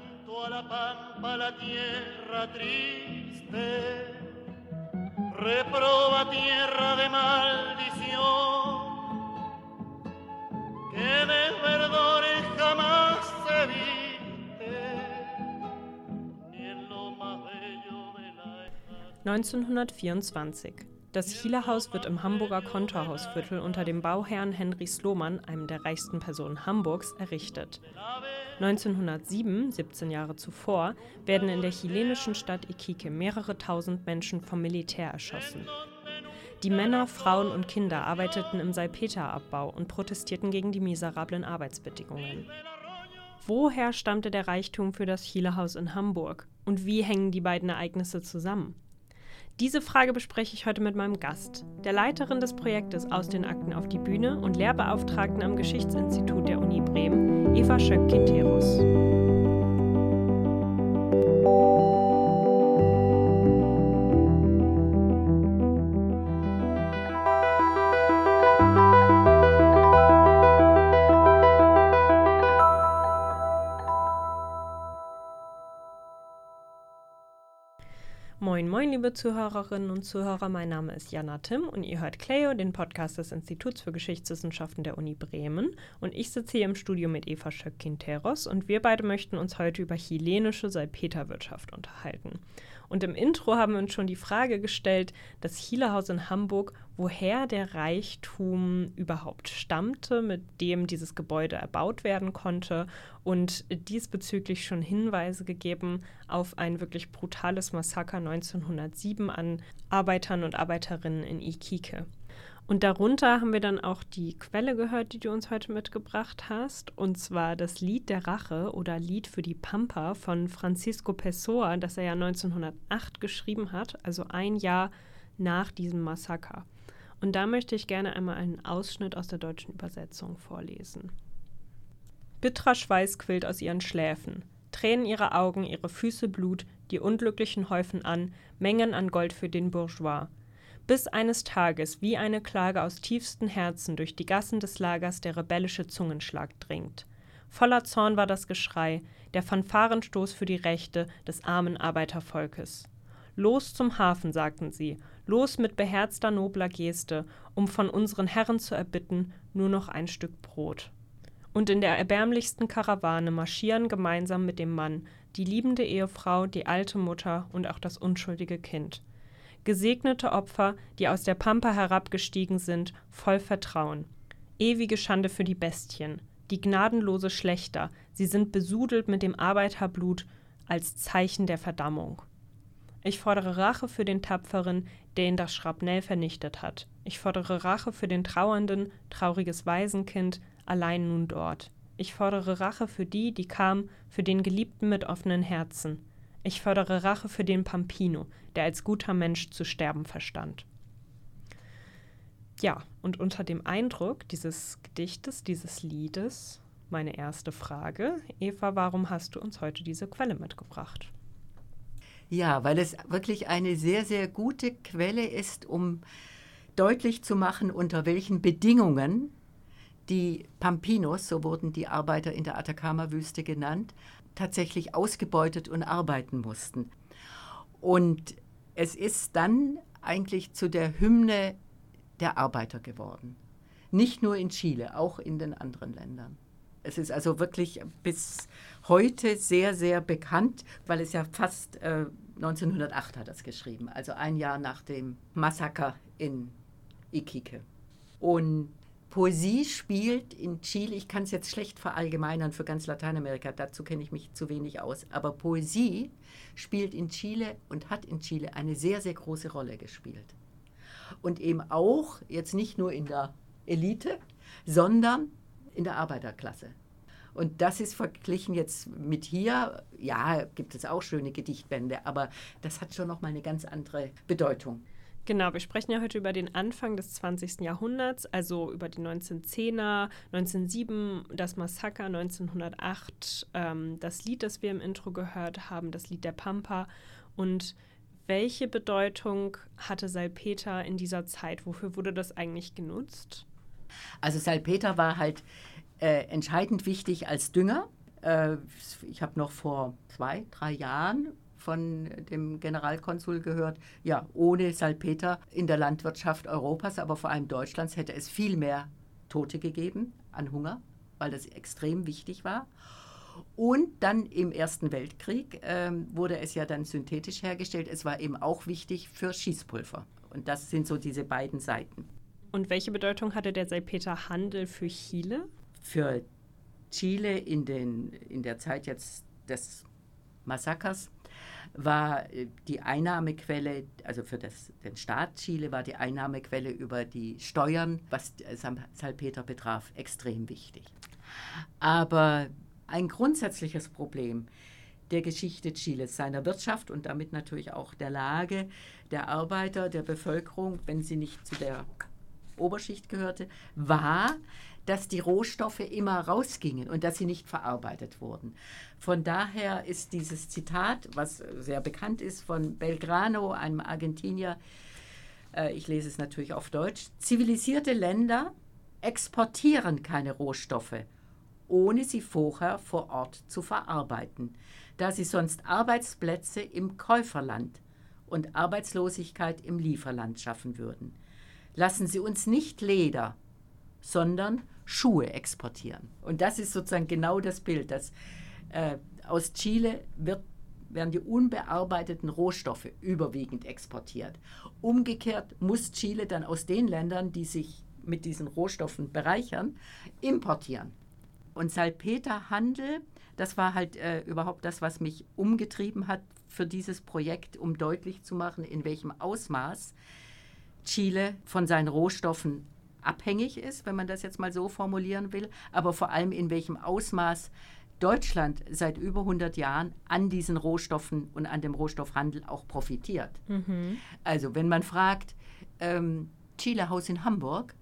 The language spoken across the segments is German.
Junto a la pampa la tierra triste, reproba tierra de maldición, que de verdores jamás se viste, ni en lo más bello de la 1924. Das Chielerhaus wird im Hamburger Kontorhausviertel unter dem Bauherrn Henry Sloman, einem der reichsten Personen Hamburgs, errichtet. 1907, 17 Jahre zuvor, werden in der chilenischen Stadt Iquique mehrere tausend Menschen vom Militär erschossen. Die Männer, Frauen und Kinder arbeiteten im Salpeterabbau und protestierten gegen die miserablen Arbeitsbedingungen. Woher stammte der Reichtum für das Chilehaus in Hamburg? Und wie hängen die beiden Ereignisse zusammen? Diese Frage bespreche ich heute mit meinem Gast, der Leiterin des Projektes Aus den Akten auf die Bühne und Lehrbeauftragten am Geschichtsinstitut der Uni Bremen, Eva Schöck-Quinteros. Liebe Zuhörerinnen und Zuhörer. Mein Name ist Jana Tim und ihr hört Cleo, den Podcast des Instituts für Geschichtswissenschaften der Uni Bremen. Und ich sitze hier im Studio mit Eva Schöck-Quinteros und wir beide möchten uns heute über chilenische Salpeterwirtschaft unterhalten. Und im Intro haben wir uns schon die Frage gestellt, das Chilehaus in Hamburg, woher der Reichtum überhaupt stammte, mit dem dieses Gebäude erbaut werden konnte und diesbezüglich schon Hinweise gegeben auf ein wirklich brutales Massaker 1907 an Arbeitern und Arbeiterinnen in Iquique. Und darunter haben wir dann auch die Quelle gehört, die du uns heute mitgebracht hast, und zwar das Lied der Rache oder Lied für die Pampa von Francisco Pessoa, das er ja 1908 geschrieben hat, also ein Jahr nach diesem Massaker. Und da möchte ich gerne einmal einen Ausschnitt aus der deutschen Übersetzung vorlesen. Bitterer Schweiß quillt aus ihren Schläfen. Tränen ihre Augen, ihre Füße Blut, die Unglücklichen häufen an, Mengen an Gold für den Bourgeois bis eines Tages wie eine Klage aus tiefstem Herzen durch die Gassen des Lagers der rebellische Zungenschlag dringt. Voller Zorn war das Geschrei, der Fanfarenstoß für die Rechte des armen Arbeitervolkes. Los zum Hafen, sagten sie, los mit beherzter nobler Geste, um von unseren Herren zu erbitten nur noch ein Stück Brot. Und in der erbärmlichsten Karawane marschieren gemeinsam mit dem Mann die liebende Ehefrau, die alte Mutter und auch das unschuldige Kind gesegnete Opfer, die aus der Pampa herabgestiegen sind, voll Vertrauen. Ewige Schande für die Bestien, die gnadenlose Schlechter, sie sind besudelt mit dem Arbeiterblut als Zeichen der Verdammung. Ich fordere Rache für den Tapferen, der ihn das Schrapnell vernichtet hat. Ich fordere Rache für den Trauernden, trauriges Waisenkind, allein nun dort. Ich fordere Rache für die, die kam, für den Geliebten mit offenen Herzen. Ich fordere Rache für den Pampino, der als guter Mensch zu sterben verstand. Ja, und unter dem Eindruck dieses Gedichtes, dieses Liedes, meine erste Frage, Eva, warum hast du uns heute diese Quelle mitgebracht? Ja, weil es wirklich eine sehr, sehr gute Quelle ist, um deutlich zu machen, unter welchen Bedingungen die Pampinos, so wurden die Arbeiter in der Atacama-Wüste genannt, tatsächlich ausgebeutet und arbeiten mussten. Und es ist dann eigentlich zu der Hymne der Arbeiter geworden. Nicht nur in Chile, auch in den anderen Ländern. Es ist also wirklich bis heute sehr, sehr bekannt, weil es ja fast äh, 1908 hat das geschrieben, also ein Jahr nach dem Massaker in Iquique. Und Poesie spielt in Chile, ich kann es jetzt schlecht verallgemeinern für ganz Lateinamerika, dazu kenne ich mich zu wenig aus, aber Poesie spielt in Chile und hat in Chile eine sehr, sehr große Rolle gespielt. Und eben auch, jetzt nicht nur in der Elite, sondern in der Arbeiterklasse. Und das ist verglichen jetzt mit hier, ja, gibt es auch schöne Gedichtbände, aber das hat schon nochmal eine ganz andere Bedeutung. Genau, wir sprechen ja heute über den Anfang des 20. Jahrhunderts, also über die 1910er, 1907 das Massaker, 1908 ähm, das Lied, das wir im Intro gehört haben, das Lied der Pampa. Und welche Bedeutung hatte Salpeter in dieser Zeit? Wofür wurde das eigentlich genutzt? Also Salpeter war halt äh, entscheidend wichtig als Dünger Äh, ich habe noch vor zwei, drei Jahren von dem Generalkonsul gehört, ja, ohne Salpeter in der Landwirtschaft Europas, aber vor allem Deutschlands hätte es viel mehr Tote gegeben an Hunger, weil das extrem wichtig war. Und dann im Ersten Weltkrieg ähm, wurde es ja dann synthetisch hergestellt. Es war eben auch wichtig für Schießpulver. Und das sind so diese beiden Seiten. Und welche Bedeutung hatte der Salpeterhandel für Chile? Für Chile in, den, in der Zeit jetzt des Massakers war äh, die Einnahmequelle, also für das, den Staat Chile war die Einnahmequelle über die Steuern, was Salpeter betraf, extrem wichtig. Aber ein grundsätzliches Problem der Geschichte Chiles, seiner Wirtschaft und damit natürlich auch der Lage der Arbeiter, der Bevölkerung, wenn sie nicht zu der Oberschicht gehörte, war, dass die Rohstoffe immer rausgingen und dass sie nicht verarbeitet wurden. Von daher ist dieses Zitat, was sehr bekannt ist von Belgrano, einem Argentinier, äh, ich lese es natürlich auf Deutsch, zivilisierte Länder exportieren keine Rohstoffe, ohne sie vorher vor Ort zu verarbeiten, da sie sonst Arbeitsplätze im Käuferland und Arbeitslosigkeit im Lieferland schaffen würden. Lassen Sie uns nicht Leder, sondern Schuhe exportieren. Und das ist sozusagen genau das Bild, dass äh, aus Chile wird, werden die unbearbeiteten Rohstoffe überwiegend exportiert. Umgekehrt muss Chile dann aus den Ländern, die sich mit diesen Rohstoffen bereichern, importieren. Und Salpeterhandel, das war halt äh, überhaupt das, was mich umgetrieben hat für dieses Projekt, um deutlich zu machen, in welchem Ausmaß Chile von seinen Rohstoffen abhängig ist, wenn man das jetzt mal so formulieren will, aber vor allem in welchem Ausmaß Deutschland seit über 100 Jahren an diesen Rohstoffen und an dem Rohstoffhandel auch profitiert. Mhm. Also wenn man fragt, ähm, Chile Haus in Hamburg,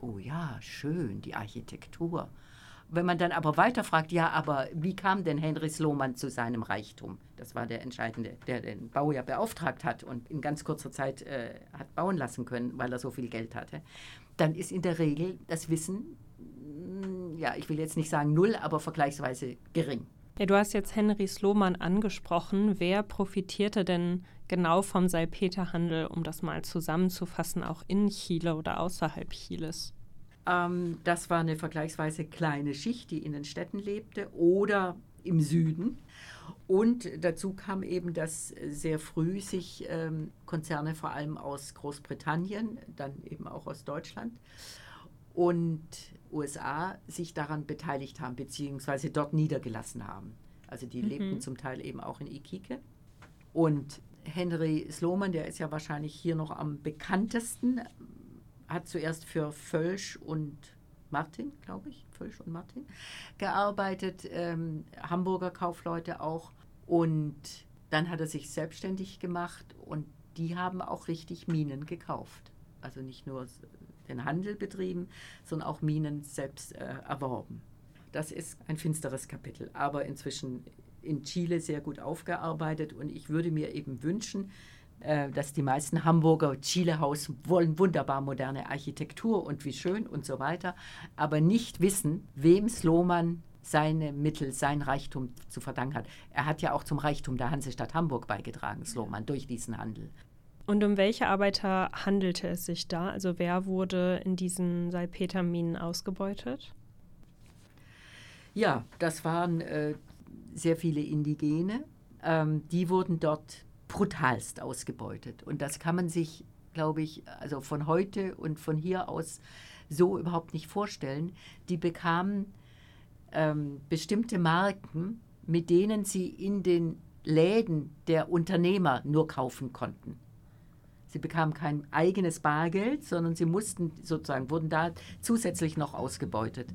oh ja, schön, die Architektur. Wenn man dann aber weiterfragt, ja, aber wie kam denn Henry Sloman zu seinem Reichtum? Das war der Entscheidende, der den Bau ja beauftragt hat und in ganz kurzer Zeit äh, hat bauen lassen können, weil er so viel Geld hatte dann ist in der Regel das Wissen, mm, ja, ich will jetzt nicht sagen null, aber vergleichsweise gering. Ja, du hast jetzt Henry Sloman angesprochen. Wer profitierte denn genau vom Salpeterhandel, um das mal zusammenzufassen, auch in Chile oder außerhalb Chiles? Ähm, das war eine vergleichsweise kleine Schicht, die in den Städten lebte oder im Süden. Und dazu kam eben, dass sehr früh sich ähm, Konzerne vor allem aus Großbritannien, dann eben auch aus Deutschland und USA sich daran beteiligt haben, beziehungsweise dort niedergelassen haben. Also die mhm. lebten zum Teil eben auch in Iquique. Und Henry Sloman, der ist ja wahrscheinlich hier noch am bekanntesten, hat zuerst für Völsch und Martin, glaube ich, Völsch und Martin, gearbeitet, ähm, Hamburger Kaufleute auch. Und dann hat er sich selbstständig gemacht und die haben auch richtig Minen gekauft. Also nicht nur den Handel betrieben, sondern auch Minen selbst äh, erworben. Das ist ein finsteres Kapitel, aber inzwischen in Chile sehr gut aufgearbeitet und ich würde mir eben wünschen, dass die meisten Hamburger Chilehaus wollen wunderbar moderne Architektur und wie schön und so weiter, aber nicht wissen, wem Sloman seine Mittel, sein Reichtum zu verdanken hat. Er hat ja auch zum Reichtum der Hansestadt Hamburg beigetragen, Sloman, durch diesen Handel. Und um welche Arbeiter handelte es sich da? Also wer wurde in diesen Salpeterminen ausgebeutet? Ja, das waren äh, sehr viele Indigene. Ähm, die wurden dort brutalst ausgebeutet. Und das kann man sich, glaube ich, also von heute und von hier aus so überhaupt nicht vorstellen. Die bekamen ähm, bestimmte Marken, mit denen sie in den Läden der Unternehmer nur kaufen konnten. Sie bekamen kein eigenes Bargeld, sondern sie mussten sozusagen, wurden da zusätzlich noch ausgebeutet.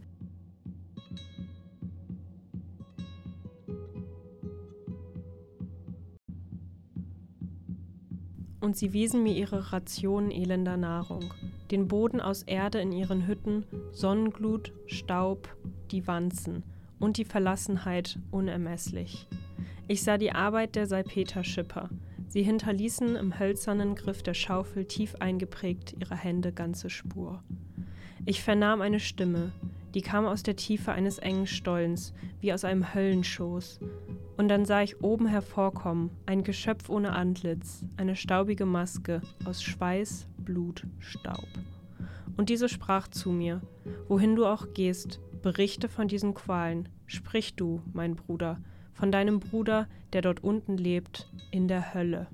Und sie wiesen mir ihre Rationen elender Nahrung, den Boden aus Erde in ihren Hütten, Sonnenglut, Staub, die Wanzen und die Verlassenheit unermesslich. Ich sah die Arbeit der Salpeterschipper. Sie hinterließen im hölzernen Griff der Schaufel tief eingeprägt ihrer Hände ganze Spur. Ich vernahm eine Stimme, die kam aus der Tiefe eines engen Stollens, wie aus einem Höllenschoß. Und dann sah ich oben hervorkommen, ein Geschöpf ohne Antlitz, eine staubige Maske aus Schweiß, Blut, Staub. Und diese sprach zu mir, wohin du auch gehst, berichte von diesen Qualen, sprich du, mein Bruder, von deinem Bruder, der dort unten lebt, in der Hölle.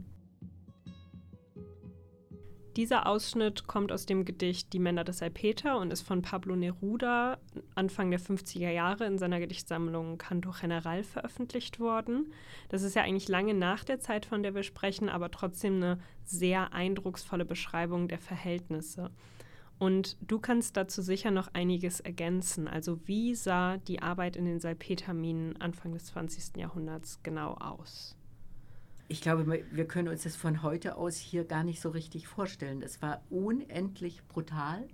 Dieser Ausschnitt kommt aus dem Gedicht Die Männer des Salpeter und ist von Pablo Neruda Anfang der 50er Jahre in seiner Gedichtsammlung Canto General veröffentlicht worden. Das ist ja eigentlich lange nach der Zeit, von der wir sprechen, aber trotzdem eine sehr eindrucksvolle Beschreibung der Verhältnisse. Und du kannst dazu sicher noch einiges ergänzen. Also wie sah die Arbeit in den Salpeterminen Anfang des 20. Jahrhunderts genau aus? Ich glaube, wir können uns das von heute aus hier gar nicht so richtig vorstellen. Es war unendlich brutal,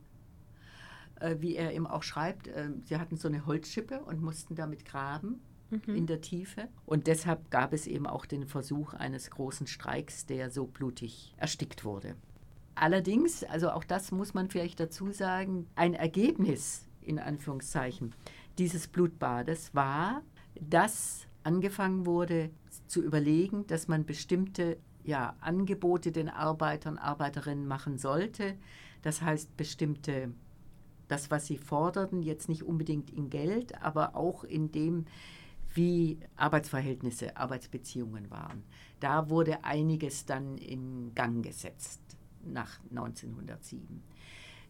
äh, wie er eben auch schreibt. Äh, sie hatten so eine Holzschippe und mussten damit graben mhm. in der Tiefe. Und deshalb gab es eben auch den Versuch eines großen Streiks, der so blutig erstickt wurde. Allerdings, also auch das muss man vielleicht dazu sagen, ein Ergebnis in Anführungszeichen dieses Blutbades war, dass angefangen wurde zu überlegen, dass man bestimmte ja, Angebote den Arbeitern, Arbeiterinnen machen sollte. Das heißt, bestimmte, das, was sie forderten, jetzt nicht unbedingt in Geld, aber auch in dem, wie Arbeitsverhältnisse, Arbeitsbeziehungen waren. Da wurde einiges dann in Gang gesetzt nach 1907.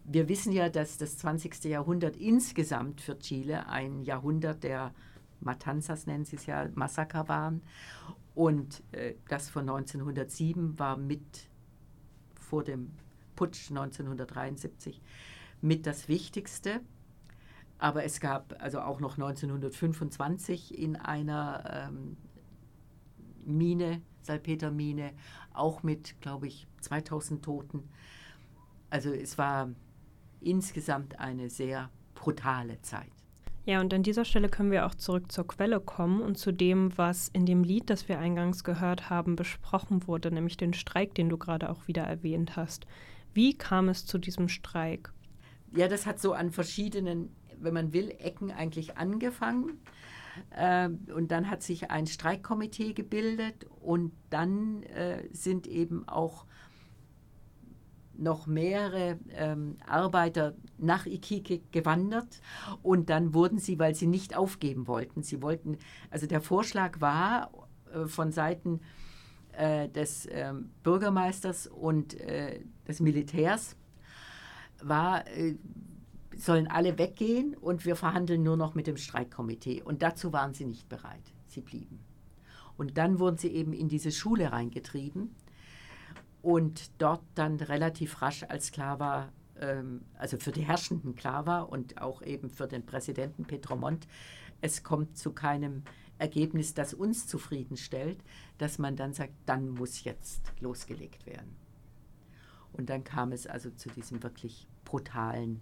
Wir wissen ja, dass das 20. Jahrhundert insgesamt für Chile ein Jahrhundert der Matanzas nennen sie es ja, Massaker waren. Und äh, das von 1907 war mit vor dem Putsch 1973 mit das Wichtigste. Aber es gab also auch noch 1925 in einer ähm, Mine, Salpetermine, auch mit, glaube ich, 2000 Toten. Also es war insgesamt eine sehr brutale Zeit. Ja, und an dieser Stelle können wir auch zurück zur Quelle kommen und zu dem, was in dem Lied, das wir eingangs gehört haben, besprochen wurde, nämlich den Streik, den du gerade auch wieder erwähnt hast. Wie kam es zu diesem Streik? Ja, das hat so an verschiedenen, wenn man will, Ecken eigentlich angefangen. Äh, und dann hat sich ein Streikkomitee gebildet und dann äh, sind eben auch noch mehrere ähm, Arbeiter nach Iquique gewandert und dann wurden sie, weil sie nicht aufgeben wollten, sie wollten, also der Vorschlag war äh, von Seiten äh, des äh, Bürgermeisters und äh, des Militärs, war, äh, sollen alle weggehen und wir verhandeln nur noch mit dem Streikkomitee. Und dazu waren sie nicht bereit, sie blieben. Und dann wurden sie eben in diese Schule reingetrieben und dort dann relativ rasch als klar war, ähm, also für die Herrschenden klar war und auch eben für den Präsidenten Petromont, es kommt zu keinem Ergebnis, das uns zufriedenstellt, dass man dann sagt, dann muss jetzt losgelegt werden. Und dann kam es also zu diesem wirklich brutalen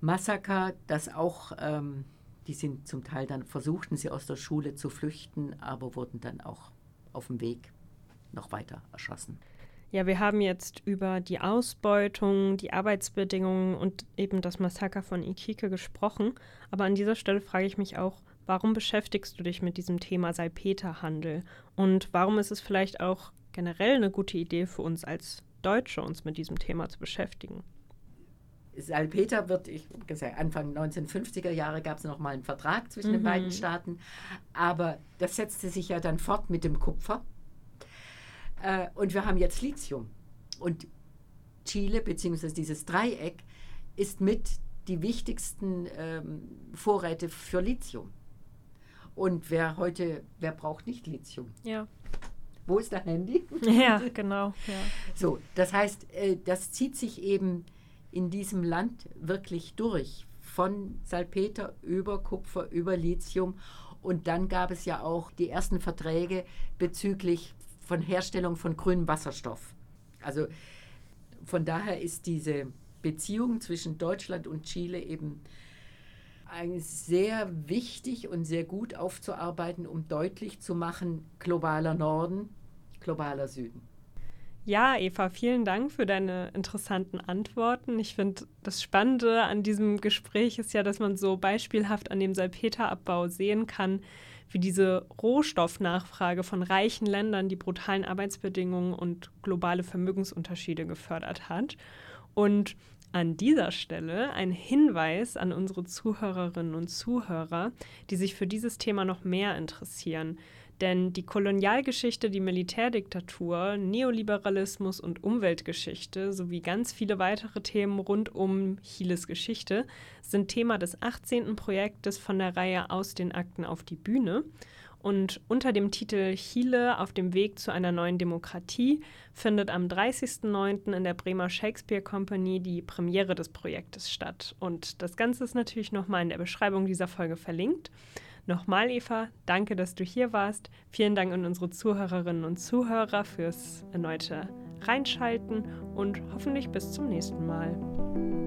Massaker, das auch, ähm, die sind zum Teil dann, versuchten sie aus der Schule zu flüchten, aber wurden dann auch auf dem Weg noch weiter erschossen. Ja, wir haben jetzt über die Ausbeutung, die Arbeitsbedingungen und eben das Massaker von Iquique gesprochen. Aber an dieser Stelle frage ich mich auch, warum beschäftigst du dich mit diesem Thema Salpeterhandel? Und warum ist es vielleicht auch generell eine gute Idee für uns als Deutsche, uns mit diesem Thema zu beschäftigen? Salpeter wird, ich gesagt, Anfang 1950er Jahre gab es noch mal einen Vertrag zwischen mhm. den beiden Staaten, aber das setzte sich ja dann fort mit dem Kupfer. Äh, und wir haben jetzt Lithium. Und Chile, beziehungsweise dieses Dreieck, ist mit die wichtigsten ähm, Vorräte für Lithium. Und wer heute, wer braucht nicht Lithium? Ja. Wo ist dein Handy? Ja, genau. Ja. So, das heißt, äh, das zieht sich eben in diesem Land wirklich durch. Von Salpeter über Kupfer, über Lithium. Und dann gab es ja auch die ersten Verträge bezüglich von Herstellung von grünem Wasserstoff. Also von daher ist diese Beziehung zwischen Deutschland und Chile eben sehr wichtig und sehr gut aufzuarbeiten, um deutlich zu machen, globaler Norden, globaler Süden. Ja, Eva, vielen Dank für deine interessanten Antworten. Ich finde, das Spannende an diesem Gespräch ist ja, dass man so beispielhaft an dem Salpeterabbau sehen kann, wie diese Rohstoffnachfrage von reichen Ländern die brutalen Arbeitsbedingungen und globale Vermögensunterschiede gefördert hat. Und an dieser Stelle ein Hinweis an unsere Zuhörerinnen und Zuhörer, die sich für dieses Thema noch mehr interessieren. Denn die Kolonialgeschichte, die Militärdiktatur, Neoliberalismus und Umweltgeschichte sowie ganz viele weitere Themen rund um Chiles Geschichte sind Thema des 18. Projektes von der Reihe Aus den Akten auf die Bühne. Und unter dem Titel Chile auf dem Weg zu einer neuen Demokratie findet am 30.09. in der Bremer Shakespeare Company die Premiere des Projektes statt. Und das Ganze ist natürlich nochmal in der Beschreibung dieser Folge verlinkt. Nochmal, Eva, danke, dass du hier warst. Vielen Dank an unsere Zuhörerinnen und Zuhörer fürs erneute Reinschalten und hoffentlich bis zum nächsten Mal.